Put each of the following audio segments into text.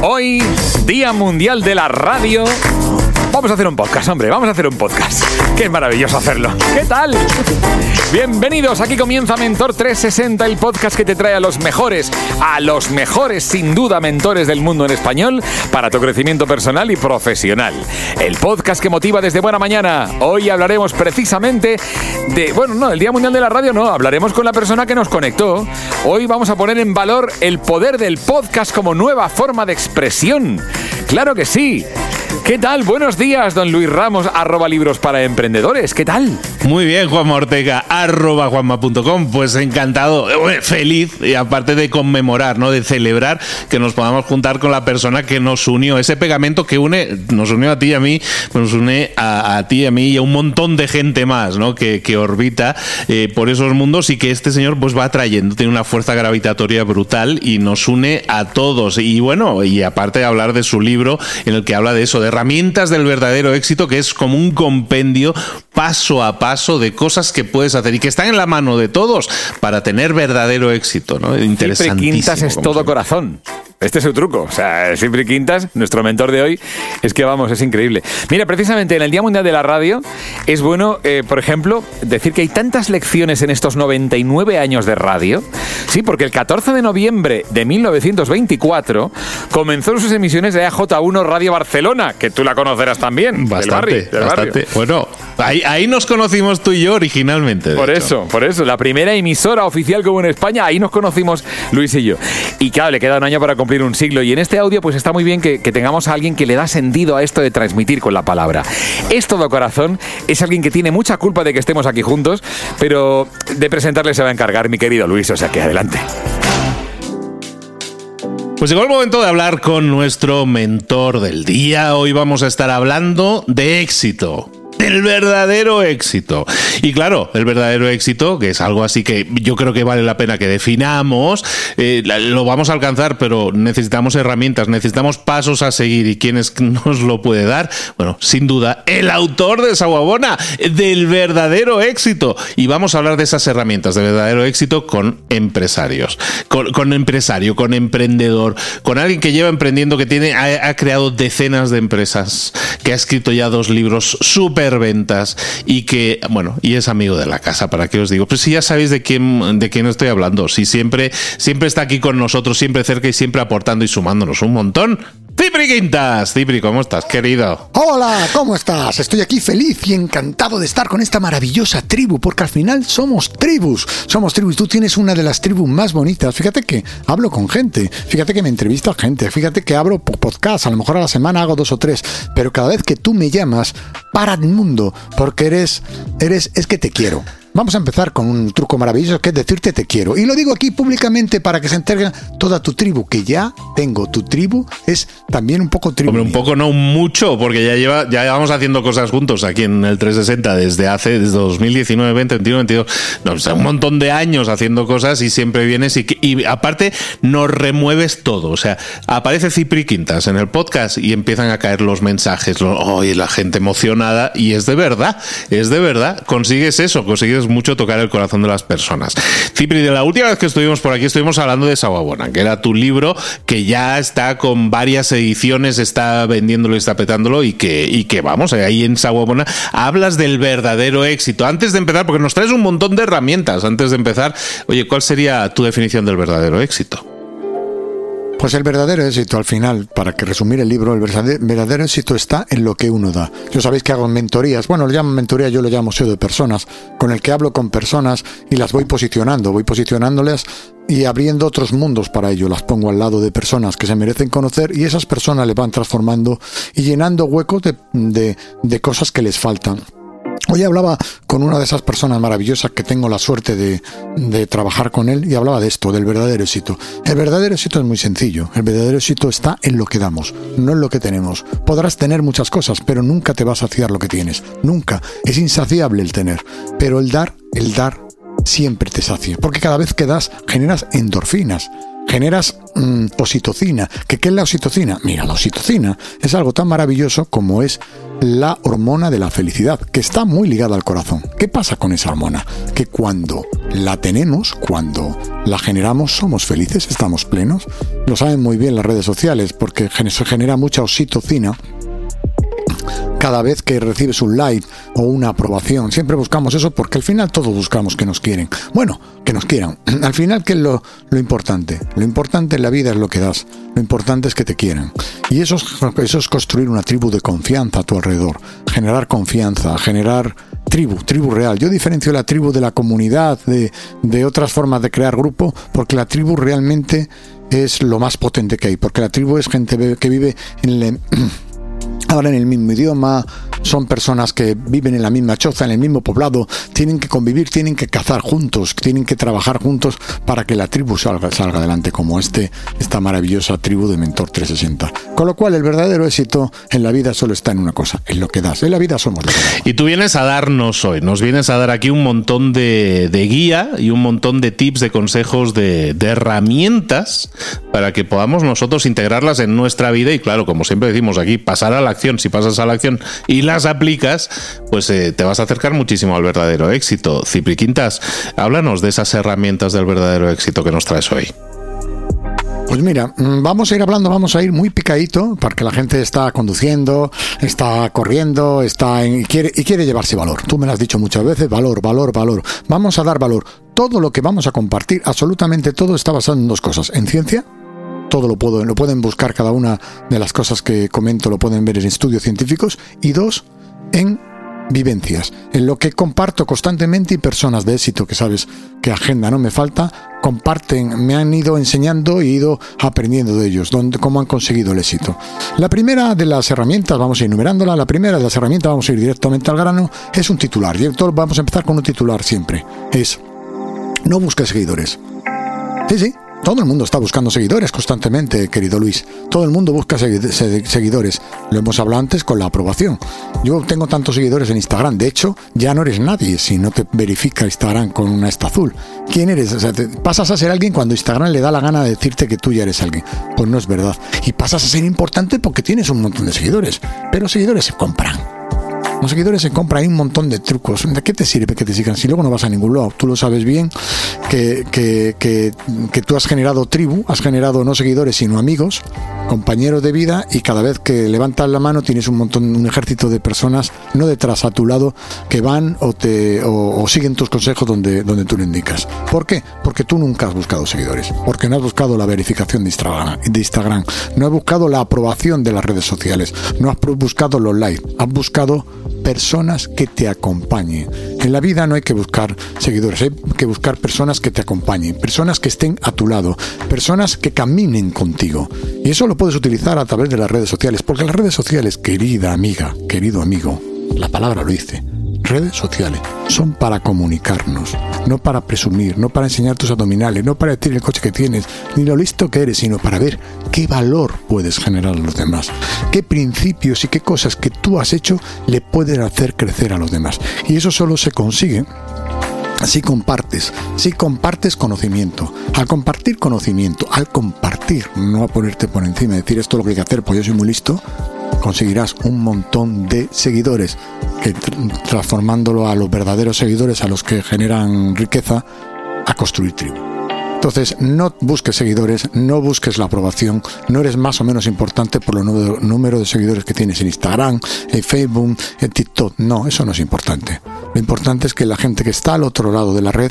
Hoy, Día Mundial de la Radio. Vamos a hacer un podcast, hombre, vamos a hacer un podcast. Qué maravilloso hacerlo. ¿Qué tal? Bienvenidos, aquí comienza Mentor 360, el podcast que te trae a los mejores, a los mejores sin duda mentores del mundo en español para tu crecimiento personal y profesional. El podcast que motiva desde buena mañana. Hoy hablaremos precisamente de, bueno, no, el Día Mundial de la Radio no, hablaremos con la persona que nos conectó. Hoy vamos a poner en valor el poder del podcast como nueva forma de expresión. Claro que sí. ¿Qué tal? Buenos días, don Luis Ramos, arroba libros para emprendedores. ¿Qué tal? Muy bien, Juanma Ortega, arroba juanma.com. Pues encantado, eh, feliz y aparte de conmemorar, ¿no? De celebrar que nos podamos juntar con la persona que nos unió. Ese pegamento que une, nos unió a ti y a mí, nos une a, ti y a mí y a un montón de gente más, ¿no? Que, orbita eh, por esos mundos y que este señor pues va atrayendo, tiene una fuerza gravitatoria brutal y nos une a todos. Y bueno, y aparte de hablar de su libro en el que habla de eso, de herramientas del verdadero éxito, que es como un compendio paso a paso de cosas que puedes hacer y que están en la mano de todos para tener verdadero éxito, ¿no? Interesantísimo. Quintas es todo corazón. Este es su truco. O sea, Siempre Quintas, nuestro mentor de hoy, es que vamos, es increíble. Mira, precisamente en el Día Mundial de la Radio es bueno, eh, por ejemplo, decir que hay tantas lecciones en estos 99 años de radio. Sí, porque el 14 de noviembre de 1924 comenzó sus emisiones de AJ1 Radio Barcelona, que tú la conocerás también. Bastante, bastante. Bueno, ahí, nos conocimos tú y yo originalmente. Por eso, por eso. La primera emisora oficial que hubo en España, ahí nos conocimos Luis y yo. Y claro, le queda un año para un siglo. Y en este audio, pues está muy bien que, tengamos a alguien que le da sentido a esto de transmitir con la palabra. Es todo corazón, es alguien que tiene mucha culpa de que estemos aquí juntos, pero de presentarle se va a encargar mi querido Luis, o sea que adelante. Pues llegó el momento de hablar con nuestro mentor del día. Hoy vamos a estar hablando de éxito el verdadero éxito. Y claro, el verdadero éxito, que es algo así que yo creo que vale la pena que definamos, eh, lo vamos a alcanzar, pero necesitamos herramientas, necesitamos pasos a seguir. ¿Y quién es, nos lo puede dar? Bueno, sin duda, el autor de Saguabona, del verdadero éxito. Y vamos a hablar de esas herramientas de verdadero éxito con empresarios, con, empresario, con emprendedor, con alguien que lleva emprendiendo, que tiene, ha, ha creado decenas de empresas, que ha escrito ya dos libros súper ventas y que, bueno, y es amigo de la casa, ¿para qué os digo? Pues si ya sabéis de quién, de quién estoy hablando, si siempre, siempre está aquí con nosotros, siempre cerca y siempre aportando y sumándonos un montón. Cipri Quintas. Cipri, ¿cómo estás, querido? Hola, ¿cómo estás? Estoy aquí feliz y encantado de estar con esta maravillosa tribu, porque al final somos tribus. Somos tribus. Tú tienes una de las tribus más bonitas. Fíjate que hablo con gente, fíjate que me entrevisto a gente, fíjate que abro podcast. A lo mejor a la semana hago dos o tres, pero cada vez que tú me llamas, para el mundo, porque eres, eres, es que te quiero. Vamos a empezar con un truco maravilloso que es decirte te quiero. Y lo digo aquí públicamente para que se entergue toda tu tribu, que ya tengo. Tu tribu es también un poco tribu. Hombre, un poco no mucho, porque ya lleva, ya llevamos haciendo cosas juntos aquí en el 360 desde hace, desde 2019, 20, 21, 22, no, sé, un montón de años haciendo cosas y siempre vienes y, y aparte nos remueves todo. O sea, aparece Cipri Quintas en el podcast y empiezan a caer los mensajes, lo, la gente emocionada y es de verdad, es de verdad. Consigues eso, consigues mucho tocar el corazón de las personas. Cipri, de la última vez que estuvimos por aquí estuvimos hablando de Sawabona, que era tu libro que ya está con varias ediciones, está vendiéndolo y está petándolo y que, y que vamos, ahí en Sawabona hablas del verdadero éxito. Antes de empezar, porque nos traes un montón de herramientas, antes de empezar, oye, ¿cuál sería tu definición del verdadero éxito? Pues el verdadero éxito al final, para que resumir el libro, el verdadero éxito está en lo que uno da. Yo sabéis que hago mentorías, bueno, lo llamo mentoría, yo lo llamo SEO de personas, con el que hablo con personas y las voy posicionando, voy posicionándoles y abriendo otros mundos para ello. Las pongo al lado de personas que se merecen conocer y esas personas le van transformando y llenando huecos de, de cosas que les faltan. Hoy hablaba con una de esas personas maravillosas que tengo la suerte de, trabajar con él y hablaba de esto, del verdadero éxito. El verdadero éxito es muy sencillo. El verdadero éxito está en lo que damos, no en lo que tenemos. Podrás tener muchas cosas, pero nunca te vas a saciar lo que tienes. Nunca. Es insaciable el tener. Pero el dar, el dar siempre te sacia. Porque cada vez que das generas endorfinas generas mm, oxitocina. ¿Qué, ¿Qué es la oxitocina? Mira, la oxitocina es algo tan maravilloso como es la hormona de la felicidad, que está muy ligada al corazón. ¿Qué pasa con esa hormona? Que cuando la tenemos, cuando la generamos, somos felices, estamos plenos. Lo saben muy bien las redes sociales porque se genera mucha oxitocina cada vez que recibes un like o una aprobación. Siempre buscamos eso porque al final todos buscamos que nos quieren. Bueno, que nos quieran. Al final, ¿qué es lo, lo importante? Lo importante en la vida es lo que das. Lo importante es que te quieran. Y eso es, eso es construir una tribu de confianza a tu alrededor. Generar confianza, generar tribu, tribu real. Yo diferencio la tribu de la comunidad, de, de otras formas de crear grupo, porque la tribu realmente es lo más potente que hay. Porque la tribu es gente que vive en el hablan el mismo idioma, son personas que viven en la misma choza, en el mismo poblado, tienen que convivir, tienen que cazar juntos, tienen que trabajar juntos para que la tribu salga, salga adelante como este, esta maravillosa tribu de Mentor 360. Con lo cual el verdadero éxito en la vida solo está en una cosa, en lo que das. En la vida somos lo que damos. Y tú vienes a darnos hoy, nos vienes a dar aquí un montón de, guía y un montón de tips, de consejos, de, de herramientas para que podamos nosotros integrarlas en nuestra vida y claro, como siempre decimos aquí, pasar a la acción. Si pasas a la acción y aplicas, pues eh, te vas a acercar muchísimo al verdadero éxito. Cipri Quintas, háblanos de esas herramientas del verdadero éxito que nos traes hoy. Pues mira, mm, vamos a ir hablando, vamos a ir muy picadito, porque la gente está conduciendo, está corriendo, está y, quiere, y quiere llevarse valor. Tú me lo has dicho muchas veces, valor, valor, valor. Vamos a dar valor. Todo lo que vamos a compartir, absolutamente todo, está basado en dos cosas. En ciencia, todo lo, puedo, lo pueden buscar cada una de las cosas que comento, lo pueden ver en estudios científicos. Y dos, en vivencias, en lo que comparto constantemente y personas de éxito que sabes que agenda no me falta, comparten, me han ido enseñando y ido aprendiendo de ellos, cómo han conseguido el éxito. La primera de las herramientas, vamos a ir enumerándola, la primera de las herramientas, vamos a ir directamente al grano, es un titular. Y vamos a empezar con un titular siempre. Es, no busques seguidores. Sí, sí, todo el mundo está buscando seguidores constantemente, querido Luis. Todo el mundo busca seguidores. Lo hemos hablado antes con la aprobación. Yo tengo tantos seguidores en Instagram. De hecho, ya no eres nadie si no te verifica Instagram con una esta azul. ¿Quién eres? O sea, pasas a ser alguien cuando Instagram le da la gana de decirte que tú ya eres alguien. Pues no es verdad. Y pasas a ser importante porque tienes un montón de seguidores. Pero seguidores se compran. Los seguidores se compran, un montón de trucos. ¿De qué te sirve que te sigan si luego no vas a ningún lado? Tú lo sabes bien que, que, que, tú has generado tribu, has generado no seguidores sino amigos, compañeros de vida y cada vez que levantas la mano tienes un montón, un ejército de personas no detrás a tu lado que van o te o, siguen tus consejos donde, donde tú le indicas. ¿Por qué? Porque tú nunca has buscado seguidores, porque no has buscado la verificación de Instagram, de Instagram no has buscado la aprobación de las redes sociales, no has buscado los likes, has buscado personas que te acompañen. En la vida no hay que buscar seguidores, hay que buscar personas que te acompañen, personas que estén a tu lado, personas que caminen contigo. Y eso lo puedes utilizar a través de las redes sociales, porque las redes sociales, querida amiga, querido amigo, la palabra lo dice, redes sociales son para comunicarnos, no para presumir, no para enseñar tus abdominales, no para decir el coche que tienes, ni lo listo que eres, sino para ver qué valor puedes generar a los demás, qué principios y qué cosas que tú has hecho le pueden hacer crecer a los demás. Y eso solo se consigue si compartes, si compartes conocimiento, al compartir conocimiento, al compartir, no a ponerte por encima decir esto es lo que hay que hacer, pues yo soy muy listo, conseguirás un montón de seguidores que transformándolo a los verdaderos seguidores, a los que generan riqueza, a construir tribu. Entonces, no busques seguidores, no busques la aprobación, no eres más o menos importante por el número de seguidores que tienes en Instagram, en Facebook, en TikTok. No, eso no es importante. Lo importante es que la gente que está al otro lado de la red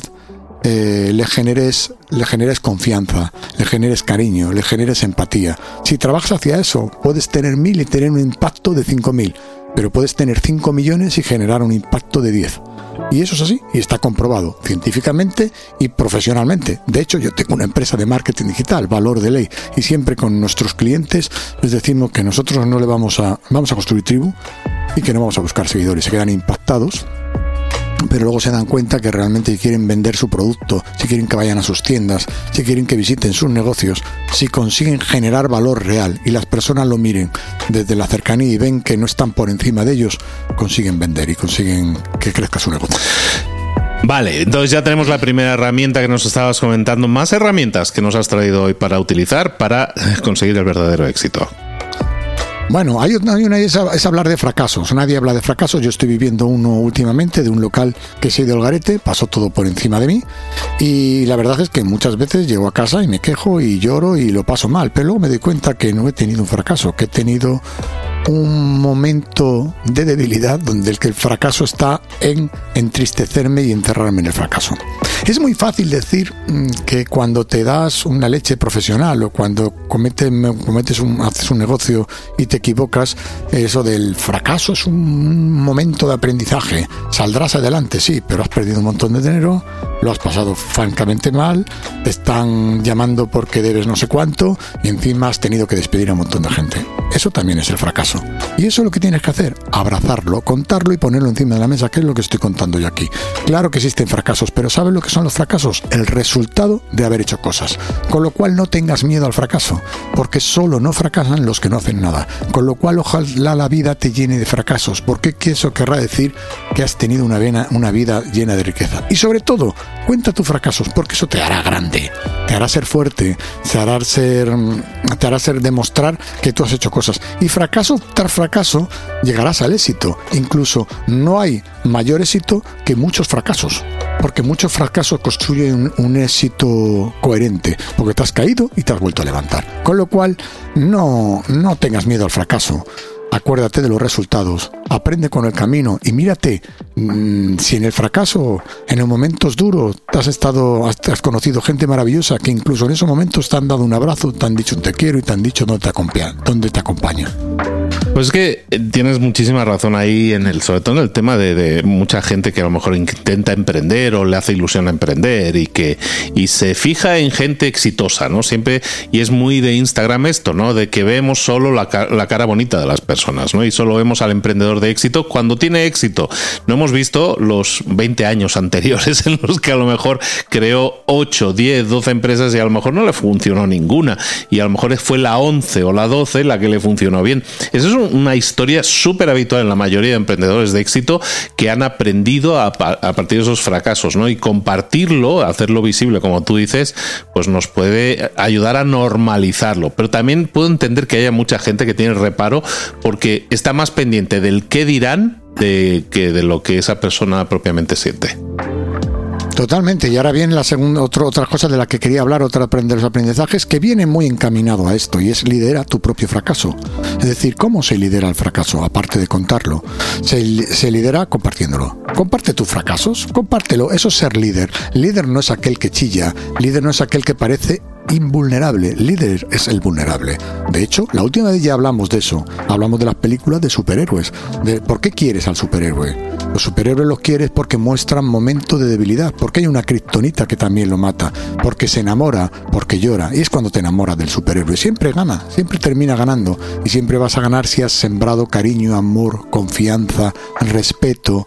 eh, le, generes, le generes confianza, le generes cariño, le generes empatía. Si trabajas hacia eso, puedes tener mil y tener un impacto de cinco mil, pero puedes tener cinco millones y generar un impacto de diez. Y eso es así, y está comprobado científicamente y profesionalmente. De hecho, yo tengo una empresa de marketing digital, Valor de Ley, y siempre con nuestros clientes les decimos que nosotros no le vamos a, vamos a construir tribu y que no vamos a buscar seguidores. Se quedan impactados pero luego se dan cuenta que realmente quieren vender su producto, si quieren que vayan a sus tiendas, si quieren que visiten sus negocios, si consiguen generar valor real y las personas lo miren desde la cercanía y ven que no están por encima de ellos, consiguen vender y consiguen que crezca su negocio. Vale, entonces ya tenemos la primera herramienta que nos estabas comentando. Más herramientas que nos has traído hoy para utilizar para conseguir el verdadero éxito. Bueno, hay una, es, es, hablar de fracasos. Nadie habla de fracasos. Yo estoy viviendo uno últimamente de un local que se ha ido al garete, pasó todo por encima de mí. Y la verdad es que muchas veces llego a casa y me quejo y lloro y lo paso mal. Pero luego me doy cuenta que no he tenido un fracaso, que he tenido un momento de debilidad donde el que el fracaso está en entristecerme y encerrarme en el fracaso. Es muy fácil decir mm, que cuando te das una leche profesional o cuando cometes, cometes un, haces un negocio y te equivocas, eso del fracaso es un momento de aprendizaje. Saldrás adelante, sí, pero has perdido un montón de dinero, lo has pasado francamente mal, te están llamando porque debes no sé cuánto y encima has tenido que despedir a un montón de gente. Eso también es el fracaso. Y eso es lo que tienes que hacer, abrazarlo, contarlo y ponerlo encima de la mesa, que es lo que estoy contando yo aquí. Claro que existen fracasos, pero ¿sabes lo que son los fracasos? El resultado de haber hecho cosas. Con lo cual no tengas miedo al fracaso, porque solo no fracasan los que no hacen nada. Con lo cual ojalá la vida te llene de fracasos, porque eso querrá decir que has tenido una, vida llena de riqueza. Y sobre todo, cuenta tus fracasos, porque eso te hará grande, te hará ser fuerte, te hará ser, te hará ser demostrar que tú has hecho cosas. Y fracaso tras fracaso llegarás al éxito. Incluso no hay mayor éxito que muchos fracasos. Porque muchos fracasos construyen un, éxito coherente, porque te has caído y te has vuelto a levantar. Con lo cual, no, no tengas miedo al fracaso. Acuérdate de los resultados, aprende con el camino y mírate mm, si en el fracaso, en los momentos duros, has estado, has, conocido gente maravillosa que incluso en esos momentos te han dado un abrazo, te han dicho te quiero y te han dicho dónde te acompaña. Dónde te acompaña. Pues es que eh, tienes muchísima razón ahí en el, sobre todo en el tema de, mucha gente que a lo mejor intenta emprender o le hace ilusión a emprender y que y se fija en gente exitosa, ¿no? Siempre y es muy de Instagram esto, ¿no? De que vemos solo la, la cara bonita de las personas, ¿no? Y solo vemos al emprendedor de éxito cuando tiene éxito. No hemos visto los 20 años anteriores en los que a lo mejor creó 8, 10, 12 empresas y a lo mejor no le funcionó ninguna y a lo mejor fue la 11 o la 12 la que le funcionó bien. Eso es una historia súper habitual en la mayoría de emprendedores de éxito que han aprendido a, partir de esos fracasos, ¿no? Y compartirlo, hacerlo visible, como tú dices, pues nos puede ayudar a normalizarlo. Pero también puedo entender que haya mucha gente que tiene reparo porque está más pendiente del qué dirán de, que de lo que esa persona propiamente siente. Totalmente. Y ahora viene la segunda, otra cosa de la que quería hablar, otra de los aprendizajes, que viene muy encaminado a esto, y es lidera tu propio fracaso. Es decir, ¿cómo se lidera el fracaso? Aparte de contarlo. Se, se lidera compartiéndolo. Comparte tus fracasos, compártelo. Eso es ser líder. Líder no es aquel que chilla, líder no es aquel que parece invulnerable. Líder es el vulnerable. De hecho, la última vez ya hablamos de eso. Hablamos de las películas de superhéroes. De por qué quieres al superhéroe. Los superhéroes los quieres porque muestran momentos de debilidad. Porque hay una kriptonita que también lo mata. Porque se enamora, porque llora. Y es cuando te enamoras del superhéroe. Siempre gana, siempre termina ganando. Y siempre vas a ganar si has sembrado cariño, amor, confianza, respeto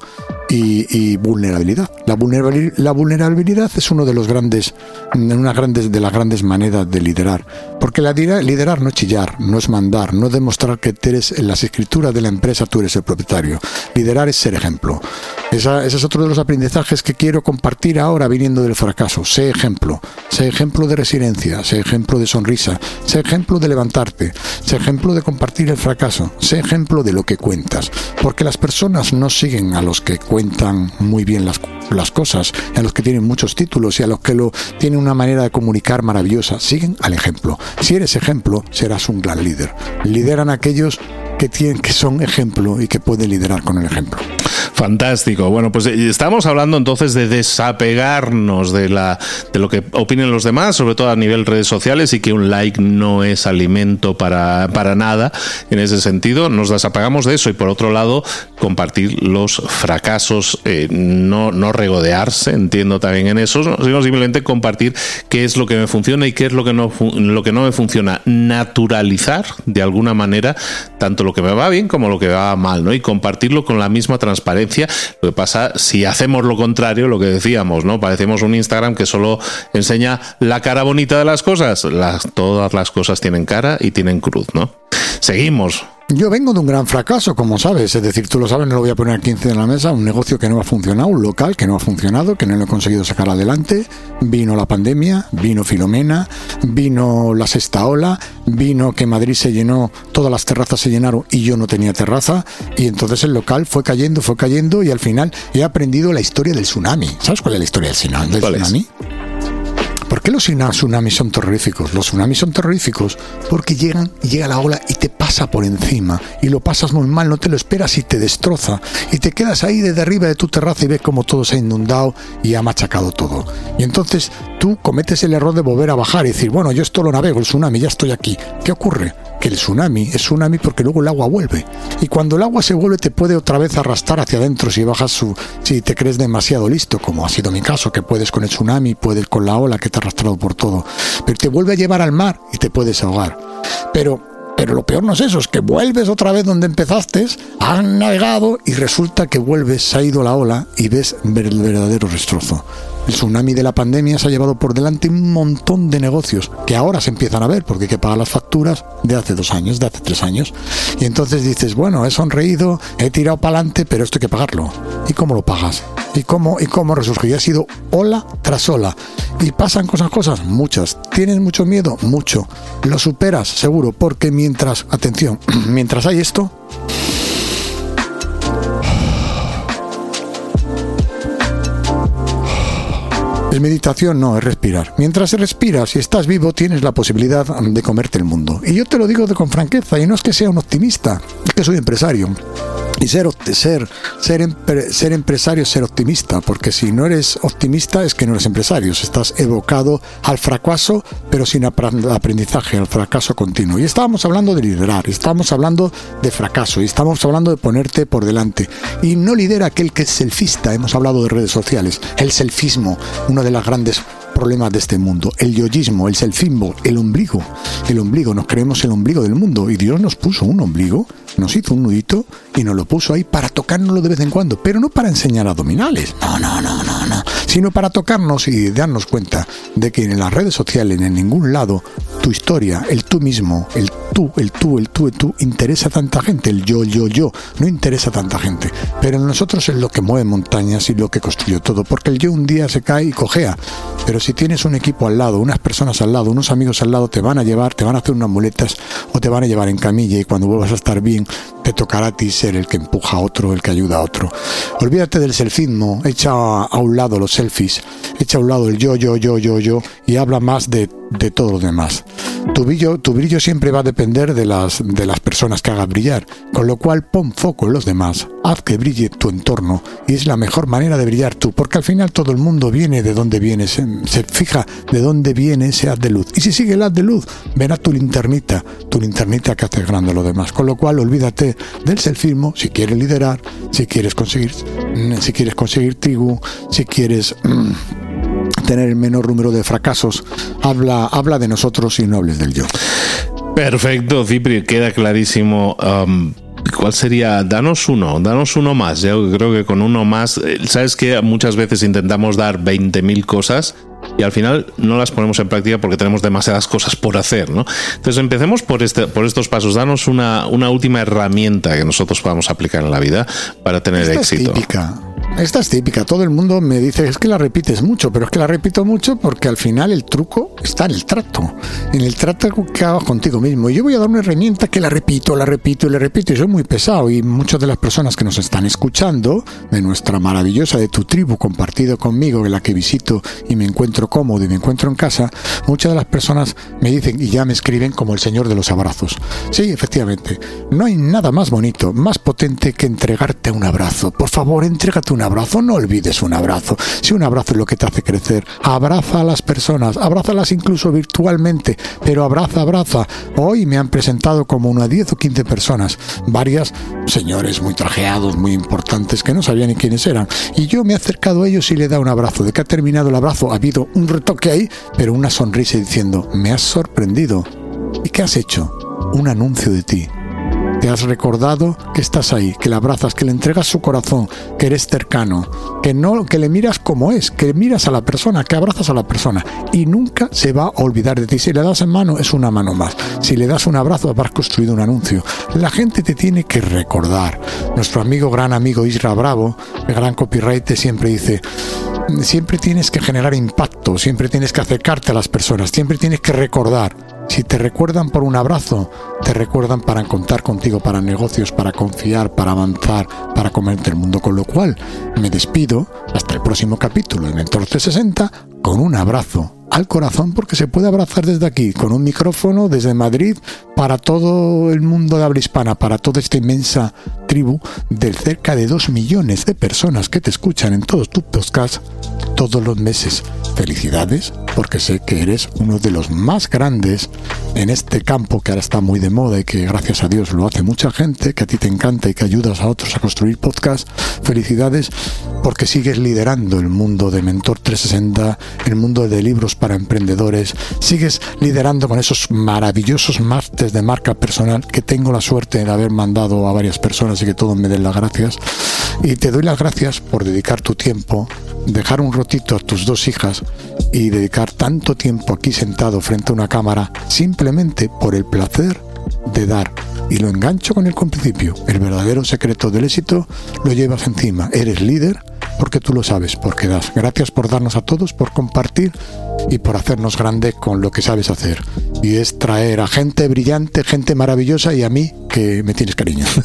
y, vulnerabilidad. La vulnerabilidad, la vulnerabilidad es uno de los grandes, una grandes, de las grandes maneras de liderar. Porque la liderar no es chillar, no es mandar, no es demostrar que eres en las escrituras de la empresa tú eres el propietario. Liderar es ser ejemplo. ese es otro de los aprendizajes que quiero compartir ahora viniendo del fracaso. Sé ejemplo. Sé ejemplo de resiliencia, sé ejemplo de sonrisa, sé ejemplo de levantarte, sé ejemplo de compartir el fracaso, sé ejemplo de lo que cuentas. Porque las personas no siguen a los que cuentan muy bien las, las cosas, a los que tienen muchos títulos y a los que lo tienen una manera de comunicar maravillosa. Siguen al ejemplo. Si eres ejemplo, serás un gran líder. Lideran aquellos que, tienen, que son ejemplo y que pueden liderar con el ejemplo. Fantástico. Bueno, pues eh, estamos hablando entonces de desapegarnos de la de lo que opinen los demás, sobre todo a nivel redes sociales, y que un like no es alimento para, para nada. En ese sentido, nos desapegamos de eso y por otro lado, compartir los fracasos, eh, no, no regodearse, entiendo también en eso, sino simplemente compartir qué es lo que me funciona y qué es lo que no, lo que no me funciona. Naturalizar de alguna manera tanto lo que me va bien como lo que va mal, ¿no? Y compartirlo con la misma transparencia lo que pasa, si hacemos lo contrario, lo que decíamos, ¿no? Parecemos un Instagram que solo enseña la cara bonita de las cosas. Las, todas las cosas tienen cara y tienen cruz, ¿no? Seguimos. Yo vengo de un gran fracaso, como sabes, es decir, tú lo sabes, no lo voy a poner 15 en la mesa, un negocio que no ha funcionado, un local que no ha funcionado, que no lo he conseguido sacar adelante, vino la pandemia, vino Filomena, vino la sexta ola, vino que Madrid se llenó, todas las terrazas se llenaron y yo no tenía terraza, y entonces el local fue cayendo, fue cayendo y al final he aprendido la historia del tsunami. ¿Sabes cuál es la historia del tsunami? Del tsunami? ¿Por qué los tsunamis son terroríficos? Los tsunamis son terroríficos porque llegan, llega la ola y te pasa por encima y lo pasas muy mal, no te lo esperas y te destroza y te quedas ahí desde arriba de tu terraza y ves como todo se ha inundado y ha machacado todo. Y entonces tú cometes el error de volver a bajar y decir, bueno, yo esto lo navego, el tsunami, ya estoy aquí. ¿Qué ocurre? Que el tsunami es tsunami porque luego el agua vuelve. Y cuando el agua se vuelve te puede otra vez arrastrar hacia adentro si bajas su, si te crees demasiado listo, como ha sido mi caso, que puedes con el tsunami, puedes con la ola que te ha arrastrado por todo. Pero te vuelve a llevar al mar y te puedes ahogar. Pero pero lo peor no es eso, es que vuelves otra vez donde empezaste, has navegado y resulta que vuelves, se ha ido la ola y ves el verdadero destrozo. El tsunami de la pandemia se ha llevado por delante un montón de negocios que ahora se empiezan a ver porque hay que pagar las facturas de hace dos años, de hace tres años. Y entonces dices, bueno, he sonreído, he tirado para adelante, pero esto hay que pagarlo. ¿Y cómo lo pagas? ¿Y cómo, y cómo resurge? Y ha sido ola tras ola. Y pasan cosas, cosas, muchas. ¿Tienes mucho miedo? Mucho. Lo superas, seguro, porque mientras, atención, mientras hay esto, Es meditación, no, es respirar. Mientras respiras y estás vivo, tienes la posibilidad de comerte el mundo. Y yo te lo digo con franqueza, y no es que sea un optimista, es que soy empresario. Y ser, ser, ser, empresario es ser optimista, porque si no eres optimista es que no eres empresario, estás evocado al fracaso, pero sin aprendizaje, al fracaso continuo. Y estábamos hablando de liderar, estábamos hablando de fracaso, y estamos hablando de ponerte por delante. Y no lidera aquel que es selfista, hemos hablado de redes sociales, el selfismo, una de las grandes problemas de este mundo. El yoyismo, el selfismo, el ombligo. El ombligo, nos creemos el ombligo del mundo. Y Dios nos puso un ombligo, nos hizo un nudito y nos lo puso ahí para tocárnoslo de vez en cuando. Pero no para enseñar abdominales. No, no, no, no, no. Sino para tocarnos y darnos cuenta de que en las redes sociales, en ningún lado, tu historia, el tú mismo, el tú, el tú, el tú, el tú, interesa a tanta gente, el yo, yo, yo, no interesa a tanta gente. Pero nosotros es lo que mueve montañas y lo que construyó todo, porque el yo un día se cae y cojea. Pero si tienes un equipo al lado, unas personas al lado, unos amigos al lado, te van a llevar, te van a hacer unas muletas o te van a llevar en camilla y cuando vuelvas a estar bien, te tocará a ser el que empuja a otro, el que ayuda a otro. Olvídate del selfismo, echa a un lado los selfies, echa a un lado el yo, yo, yo, yo, yo y habla más de, de todo lo demás. Tu brillo, tu brillo siempre va a depender de las, de las personas que hagas brillar, con lo cual pon foco en los demás, haz que brille tu entorno y es la mejor manera de brillar tú, porque al final todo el mundo viene de donde viene, se, fija de dónde viene ese haz de luz. Y si sigue el haz de luz, verá tu linternita, tu linternita que hace grande lo demás. Con lo cual olvídate del selfismo si quieres liderar, si quieres conseguir, si quieres conseguir tribu, si quieres... Mm, tener el menor número de fracasos, habla, habla de nosotros y no hables del yo. Perfecto, Cipri, queda clarísimo. Um, ¿Cuál sería? Danos uno, danos uno más. Yo creo que con uno más, eh, sabes que muchas veces intentamos dar 20.000 cosas y al final no las ponemos en práctica porque tenemos demasiadas cosas por hacer, ¿no? Entonces empecemos por, este, por estos pasos. Danos una, una última herramienta que nosotros podamos aplicar en la vida para tener éxito. Esta es típica, todo el mundo me dice, es que la repites mucho, pero es que la repito mucho porque al final el truco está en el trato, en el trato que hagas contigo mismo. Y yo voy a dar una herramienta que la repito, la repito y la repito, y soy muy pesado. Y muchas de las personas que nos están escuchando, de nuestra maravillosa, de tu tribu compartido conmigo, de la que visito y me encuentro cómodo y me encuentro en casa, muchas de las personas me dicen y ya me escriben como el señor de los abrazos. Sí, efectivamente, no hay nada más bonito, más potente que entregarte un abrazo. Por favor, entrégate un abrazo, no olvides un abrazo. Si un abrazo es lo que te hace crecer, abraza a las personas, abrázalas incluso virtualmente, pero abraza, abraza. Hoy me han presentado como una 10 o 15 personas, varias señores muy trajeados, muy importantes, que no sabían ni quiénes eran. Y yo me he acercado a ellos y le he dado un abrazo. De que ha terminado el abrazo, ha habido un retoque ahí, pero una sonrisa diciendo, me has sorprendido. ¿Y qué has hecho? Un anuncio de ti te has recordado que estás ahí, que le abrazas, que le entregas su corazón, que eres cercano, que no, que le miras como es, que miras a la persona, que abrazas a la persona y nunca se va a olvidar de ti. Si le das en mano es una mano más. Si le das un abrazo habrás construido un anuncio. La gente te tiene que recordar. Nuestro amigo, gran amigo Isra Bravo, el gran copyright, siempre dice siempre tienes que generar impacto, siempre tienes que acercarte a las personas, siempre tienes que recordar. Si te recuerdan por un abrazo, te recuerdan para contar contigo, para negocios, para confiar, para avanzar, para comerte el mundo. Con lo cual, me despido hasta el próximo capítulo de Mentor 360 con un abrazo al corazón porque se puede abrazar desde aquí, con un micrófono desde Madrid para todo el mundo de habla hispana, para toda esta inmensa tribu de cerca de dos millones de personas que te escuchan en todos tus podcasts todos los meses. Felicidades porque sé que eres uno de los más grandes en este campo que ahora está muy de moda y que gracias a Dios lo hace mucha gente, que a ti te encanta y que ayudas a otros a construir podcasts. Felicidades porque sigues liderando el mundo de Mentor 360, el mundo de libros para emprendedores, sigues liderando con esos maravillosos másteres de marca personal que tengo la suerte de haber mandado a varias personas y que todos me den las gracias. Y te doy las gracias por dedicar tu tiempo, dejar un rotito a tus dos hijas y dedicar tanto tiempo aquí sentado frente a una cámara simplemente por el placer de dar. Y lo engancho con el principio. El verdadero secreto del éxito lo llevas encima. Eres líder porque tú lo sabes, porque das. Gracias por darnos a todos, por compartir y por hacernos grande con lo que sabes hacer. Y es traer a gente brillante, gente maravillosa y a mí que me tienes cariño.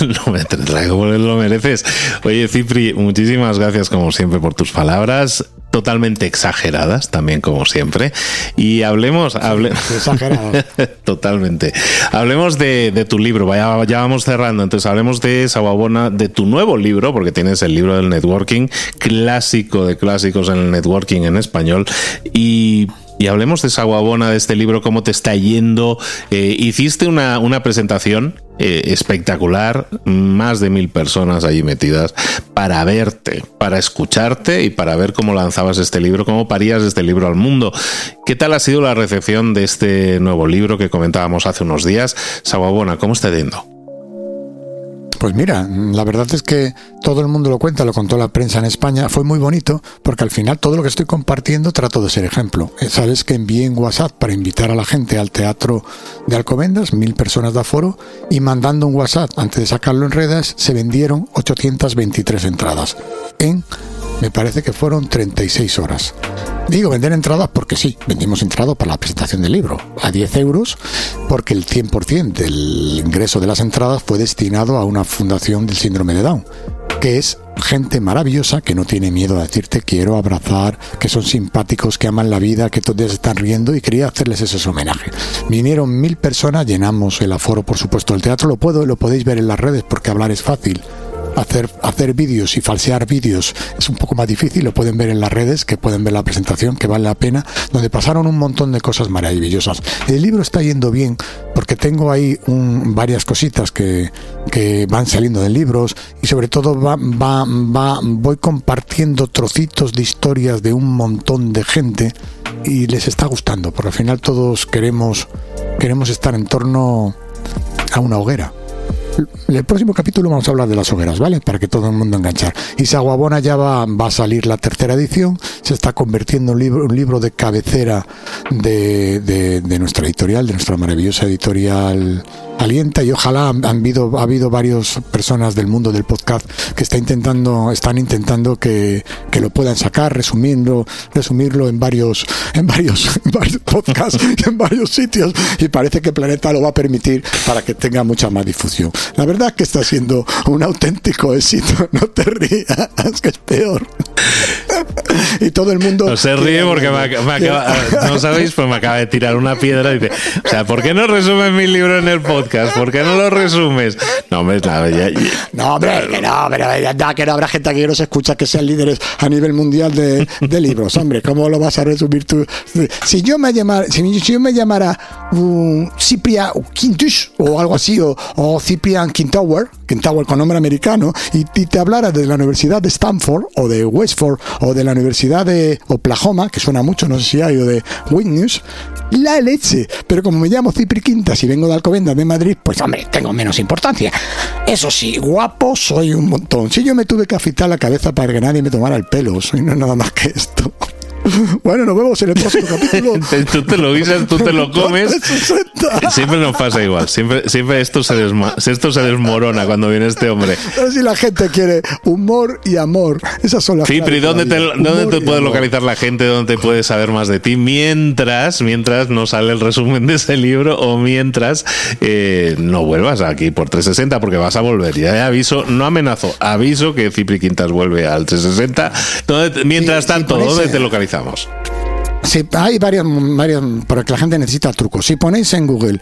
no me traigo, lo mereces. Oye, Cipri, muchísimas gracias como siempre por tus palabras totalmente exageradas, también como siempre. Y hablemos, exageradas. totalmente. Hablemos de, tu libro, Vaya, ya vamos cerrando, entonces hablemos de Sawabona, de tu nuevo libro, porque tienes el libro del networking, clásico de clásicos en el networking en español. Y y hablemos de esa guabona de este libro, cómo te está yendo. Eh, hiciste una, una presentación eh, espectacular, más de mil personas allí metidas para verte, para escucharte y para ver cómo lanzabas este libro, cómo parías este libro al mundo. ¿Qué tal ha sido la recepción de este nuevo libro que comentábamos hace unos días? Saguabona, ¿cómo está yendo? Pues mira, la verdad es que todo el mundo lo cuenta, lo contó la prensa en España, fue muy bonito porque al final todo lo que estoy compartiendo trato de ser ejemplo. Eh, Sabes que envié en WhatsApp para invitar a la gente al teatro de Alcobendas, mil personas de aforo, y mandando un WhatsApp antes de sacarlo en redes se vendieron 823 entradas en, me parece que fueron 36 horas. Digo vender entradas porque sí, vendimos entradas para la presentación del libro a 10 euros porque el 100% del ingreso de las entradas fue destinado a una fundación del síndrome de Down, que es gente maravillosa que no tiene miedo a decirte quiero abrazar, que son simpáticos, que aman la vida, que todos están riendo y quería hacerles ese homenaje. Vinieron mil personas, llenamos el aforo por supuesto del teatro, lo puedo, lo podéis ver en las redes porque hablar es fácil hacer, hacer vídeos y falsear vídeos es un poco más difícil, lo pueden ver en las redes, que pueden ver la presentación, que vale la pena, donde pasaron un montón de cosas maravillosas. El libro está yendo bien porque tengo ahí varias cositas que, que van saliendo de libros y sobre todo va, va, va, voy compartiendo trocitos de historias de un montón de gente y les está gustando, porque al final todos queremos, queremos estar en torno a una hoguera en el próximo capítulo vamos a hablar de las hogueras, ¿vale? Para que todo el mundo enganchar. Y Saguabona ya va, va a salir la tercera edición, se está convirtiendo en un libro, un libro de cabecera de, de, de nuestra editorial, de nuestra maravillosa editorial alienta y ojalá han habido, ha habido varias personas del mundo del podcast que está intentando, están intentando que, que lo puedan sacar, resumiendo, resumirlo en varios, en varios, en varios podcasts, en varios sitios, y parece que Planeta lo va a permitir para que tenga mucha más difusión. La verdad es que está siendo un auténtico éxito, no te rías, que es peor. Y todo el mundo. No se ríe porque me, me acaba, no sabéis, pues me acaba de tirar una piedra y dice, o sea, ¿por qué no resumes mi libro en el podcast? ¿Por qué no lo resumes? No, hombre, claro, ya, ya. No, hombre, que no, pero ya, que no habrá gente que nos escucha que sean líderes a nivel mundial de, de libros. Hombre, ¿cómo lo vas a resumir tú? Si yo me llamara, si, yo me llamara um, Cyprian Quintus o algo así, o, o Cyprian Quintower, Quintower con nombre americano, y, y te hablara de la Universidad de Stanford o de Westford o de la Universidad de Oklahoma, que suena mucho, no sé si hay, o de Witness, la leche. Pero como me llamo Cipri Quintas y vengo de Alcobendas de Madrid, pues hombre, tengo menos importancia. Eso sí, guapo soy un montón. Si yo me tuve que afitar la cabeza para que nadie me tomara el pelo, soy no nada más que esto. Bueno, nos vemos en el próximo capítulo. tú te lo guisas, tú te lo comes. Siempre nos pasa igual. Siempre, siempre esto, se desma esto se desmorona cuando viene este hombre. Pero si la gente quiere humor y amor, esas son las Cipri, ¿dónde te, ¿dónde te puede localizar la gente? ¿Dónde te puede saber más de ti? Mientras, mientras no sale el resumen de ese libro o mientras eh, no vuelvas aquí por 360 porque vas a volver. Ya aviso, no amenazo, aviso que Cipri Quintas vuelve al 360. ¿Dónde, mientras tanto, ¿dónde te localizamos? Sí, hay varias, varias, porque la gente necesita trucos. Si ponéis en Google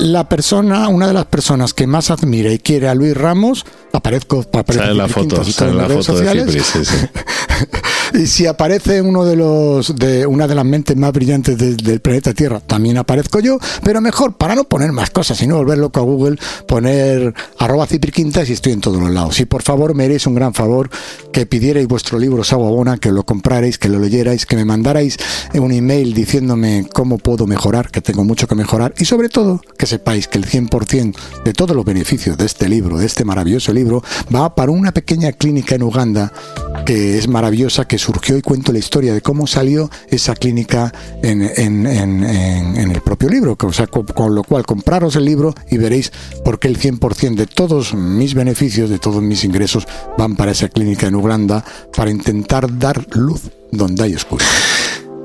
la persona, una de las personas que más admira y quiere a Luis Ramos, aparezco para sale la foto, sale la foto de Cipri, sí, sí. y si aparece uno de los de una de las mentes más brillantes de, del planeta Tierra, también aparezco yo, pero mejor para no poner más cosas y no volver loco a Google, poner arroba cipriquintas y estoy en todos los lados. Y por favor me haréis un gran favor que pidierais vuestro libro Saguabona, que lo comprarais, que lo leyerais, que me mandarais un email diciéndome cómo puedo mejorar, que tengo mucho que mejorar y sobre todo que sepáis que el 100% de todos los beneficios de este libro, de este maravilloso libro, va para una pequeña clínica en Uganda que es maravillosa, que surgió y cuento la historia de cómo salió esa clínica en, en, en, en el propio libro. O sea, con, con, lo cual compraros el libro y veréis por qué el 100% de todos mis beneficios, de todos mis ingresos, van para esa clínica en Uganda para intentar dar luz donde hay oscuridad.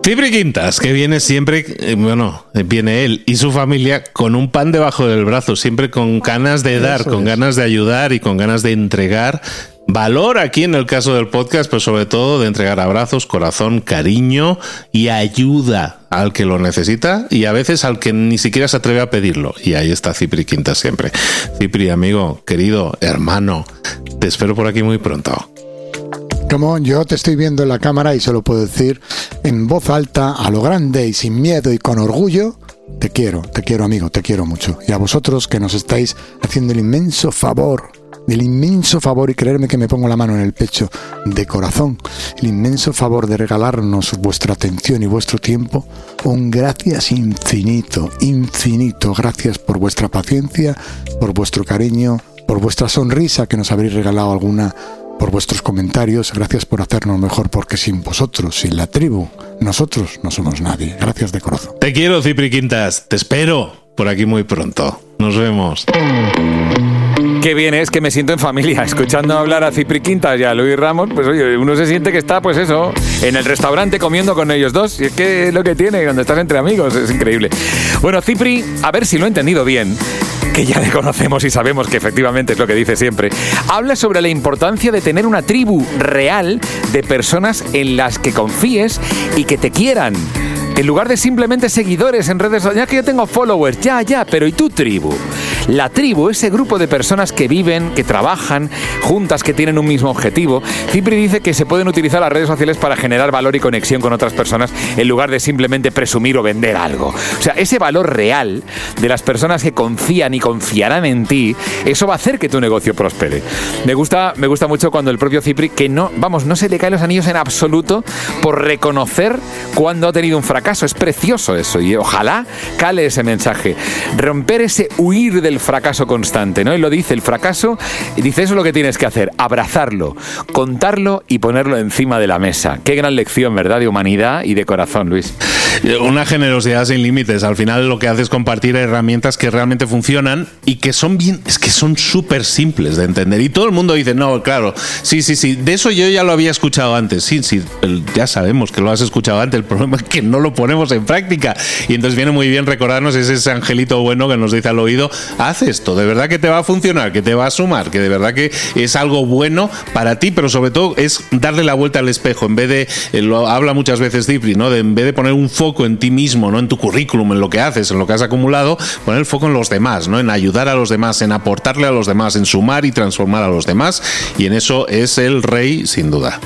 Cipri Quintas, que viene siempre, eh, bueno, viene él y su familia con un pan debajo del brazo, siempre con ganas de dar, Eso con es. ganas de ayudar y con ganas de entregar valor aquí en el caso del podcast, pero sobre todo de entregar abrazos, corazón, cariño y ayuda al que lo necesita y a veces al que ni siquiera se atreve a pedirlo. Y ahí está Cipri Quintas siempre. Cipri, amigo, querido, hermano, te espero por aquí muy pronto. Como yo te estoy viendo en la cámara y se lo puedo decir en voz alta, a lo grande y sin miedo y con orgullo, te quiero, te quiero amigo, te quiero mucho. Y a vosotros que nos estáis haciendo el inmenso favor, el inmenso favor, y creerme que me pongo la mano en el pecho de corazón, el inmenso favor de regalarnos vuestra atención y vuestro tiempo, un gracias infinito, infinito. Gracias por vuestra paciencia, por vuestro cariño, por vuestra sonrisa que nos habréis regalado alguna por vuestros comentarios, gracias por hacernos mejor, porque sin vosotros, sin la tribu, nosotros no somos nadie. Gracias de corazón. Te quiero, Cipri Quintas. Te espero por aquí muy pronto. Nos vemos. Qué bien es que me siento en familia, escuchando hablar a Cipri Quintas y a Luis Ramos, pues oye, uno se siente que está, pues eso, en el restaurante comiendo con ellos dos, y es que lo que tiene cuando estás entre amigos, es increíble. Bueno, Cipri, a ver si lo he entendido bien, que ya le conocemos y sabemos que efectivamente es lo que dice siempre, habla sobre la importancia de tener una tribu real de personas en las que confíes y que te quieran. En lugar de simplemente seguidores en redes sociales, ya que yo tengo followers, ya, ya, pero ¿y tu tribu? La tribu, ese grupo de personas que viven, que trabajan juntas, que tienen un mismo objetivo. Cipri dice que se pueden utilizar las redes sociales para generar valor y conexión con otras personas en lugar de simplemente presumir o vender algo. O sea, ese valor real de las personas que confían y confiarán en ti, eso va a hacer que tu negocio prospere. Me gusta, me gusta mucho cuando el propio Cipri, que no, vamos, no se le caen los anillos en absoluto por reconocer cuando ha tenido un fracaso. Es precioso eso y ojalá cale ese mensaje. Romper ese huir del fracaso constante, ¿no? Y lo dice, el fracaso, dice, eso es lo que tienes que hacer, abrazarlo, contarlo y ponerlo encima de la mesa. Qué gran lección, ¿verdad? De humanidad y de corazón, Luis. Una generosidad sin límites. Al final lo que hace es compartir herramientas que realmente funcionan y que son bien, es que son súper simples de entender. Y todo el mundo dice, no, claro, sí, sí, sí, de eso yo ya lo había escuchado antes. Sí, sí, ya sabemos que lo has escuchado antes. El problema es que no lo ponemos en práctica. Y entonces viene muy bien recordarnos ese, ese angelito bueno que nos dice al oído, haz esto, de verdad que te va a funcionar, que te va a sumar, que de verdad que es algo bueno para ti, pero sobre todo es darle la vuelta al espejo. En vez de, eh, lo habla muchas veces ¿no? De, en vez de poner un foco en ti mismo, no en tu currículum, en lo que haces, en lo que has acumulado, poner el foco en los demás, ¿no? En ayudar a los demás, en aportarle a los demás, en sumar y transformar a los demás. Y en eso es el rey, sin duda.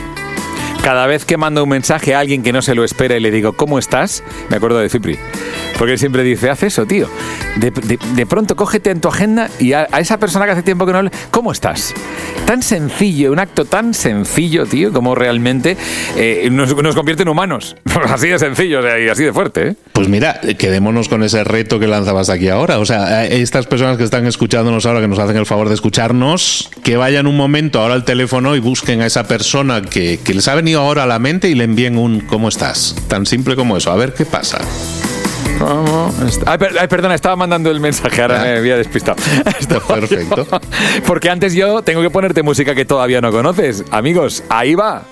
Cada vez que mando un mensaje a alguien que no se lo espera y le digo, ¿cómo estás? Me acuerdo de Cipri. Porque él siempre dice, haz eso, tío. De, de- de pronto cógete en tu agenda y a, a esa persona que hace tiempo que no habla, ¿cómo estás? Tan sencillo, un acto tan sencillo, tío, como realmente eh, nos, nos convierte en humanos. así de sencillo y así de fuerte, ¿eh? Pues mira, quedémonos con ese reto que lanzabas aquí ahora. O sea, eh, estas personas que están escuchándonos ahora, que nos hacen el favor de escucharnos, que vayan un momento ahora al teléfono y busquen a esa persona que, que les ha venido ahora a la mente y le envíen un ¿cómo estás? Tan simple como eso. A ver qué pasa. ¿Cómo? Ay, per- ay, perdona, estaba mandando el mensaje, ahora Ah. me había despistado. Perfecto. yo- Porque antes yo tengo que ponerte música que todavía no conoces. Amigos, ahí va.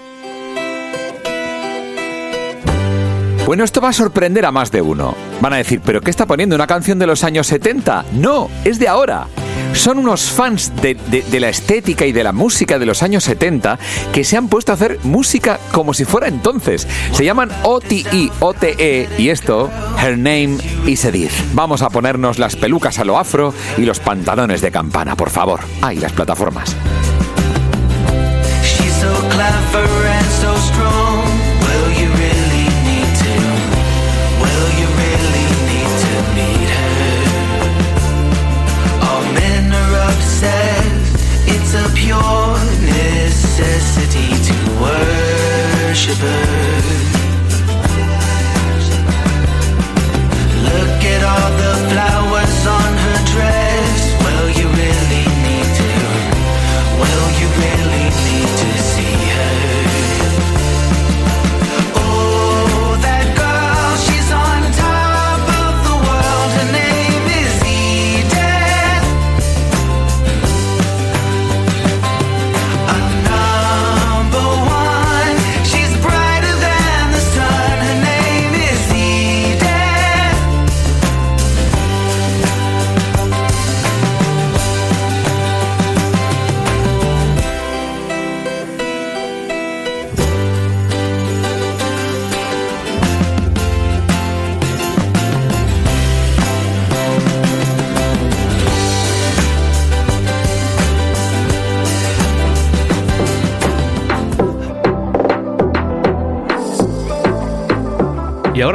Bueno, esto va a sorprender a más de uno. Van a decir, ¿pero qué está poniendo? ¿Una canción de los años 70? No, es de ahora. Son unos fans de, de- la estética y de la música de los años 70 que se han puesto a hacer música como si fuera entonces. Se llaman OTI, OTE, y esto, Her Name is Edith. Vamos a ponernos las pelucas a lo afro y los pantalones de campana, por favor. Ay, las plataformas. She's so clever and so strong. Necessity to worship. Look at all the flowers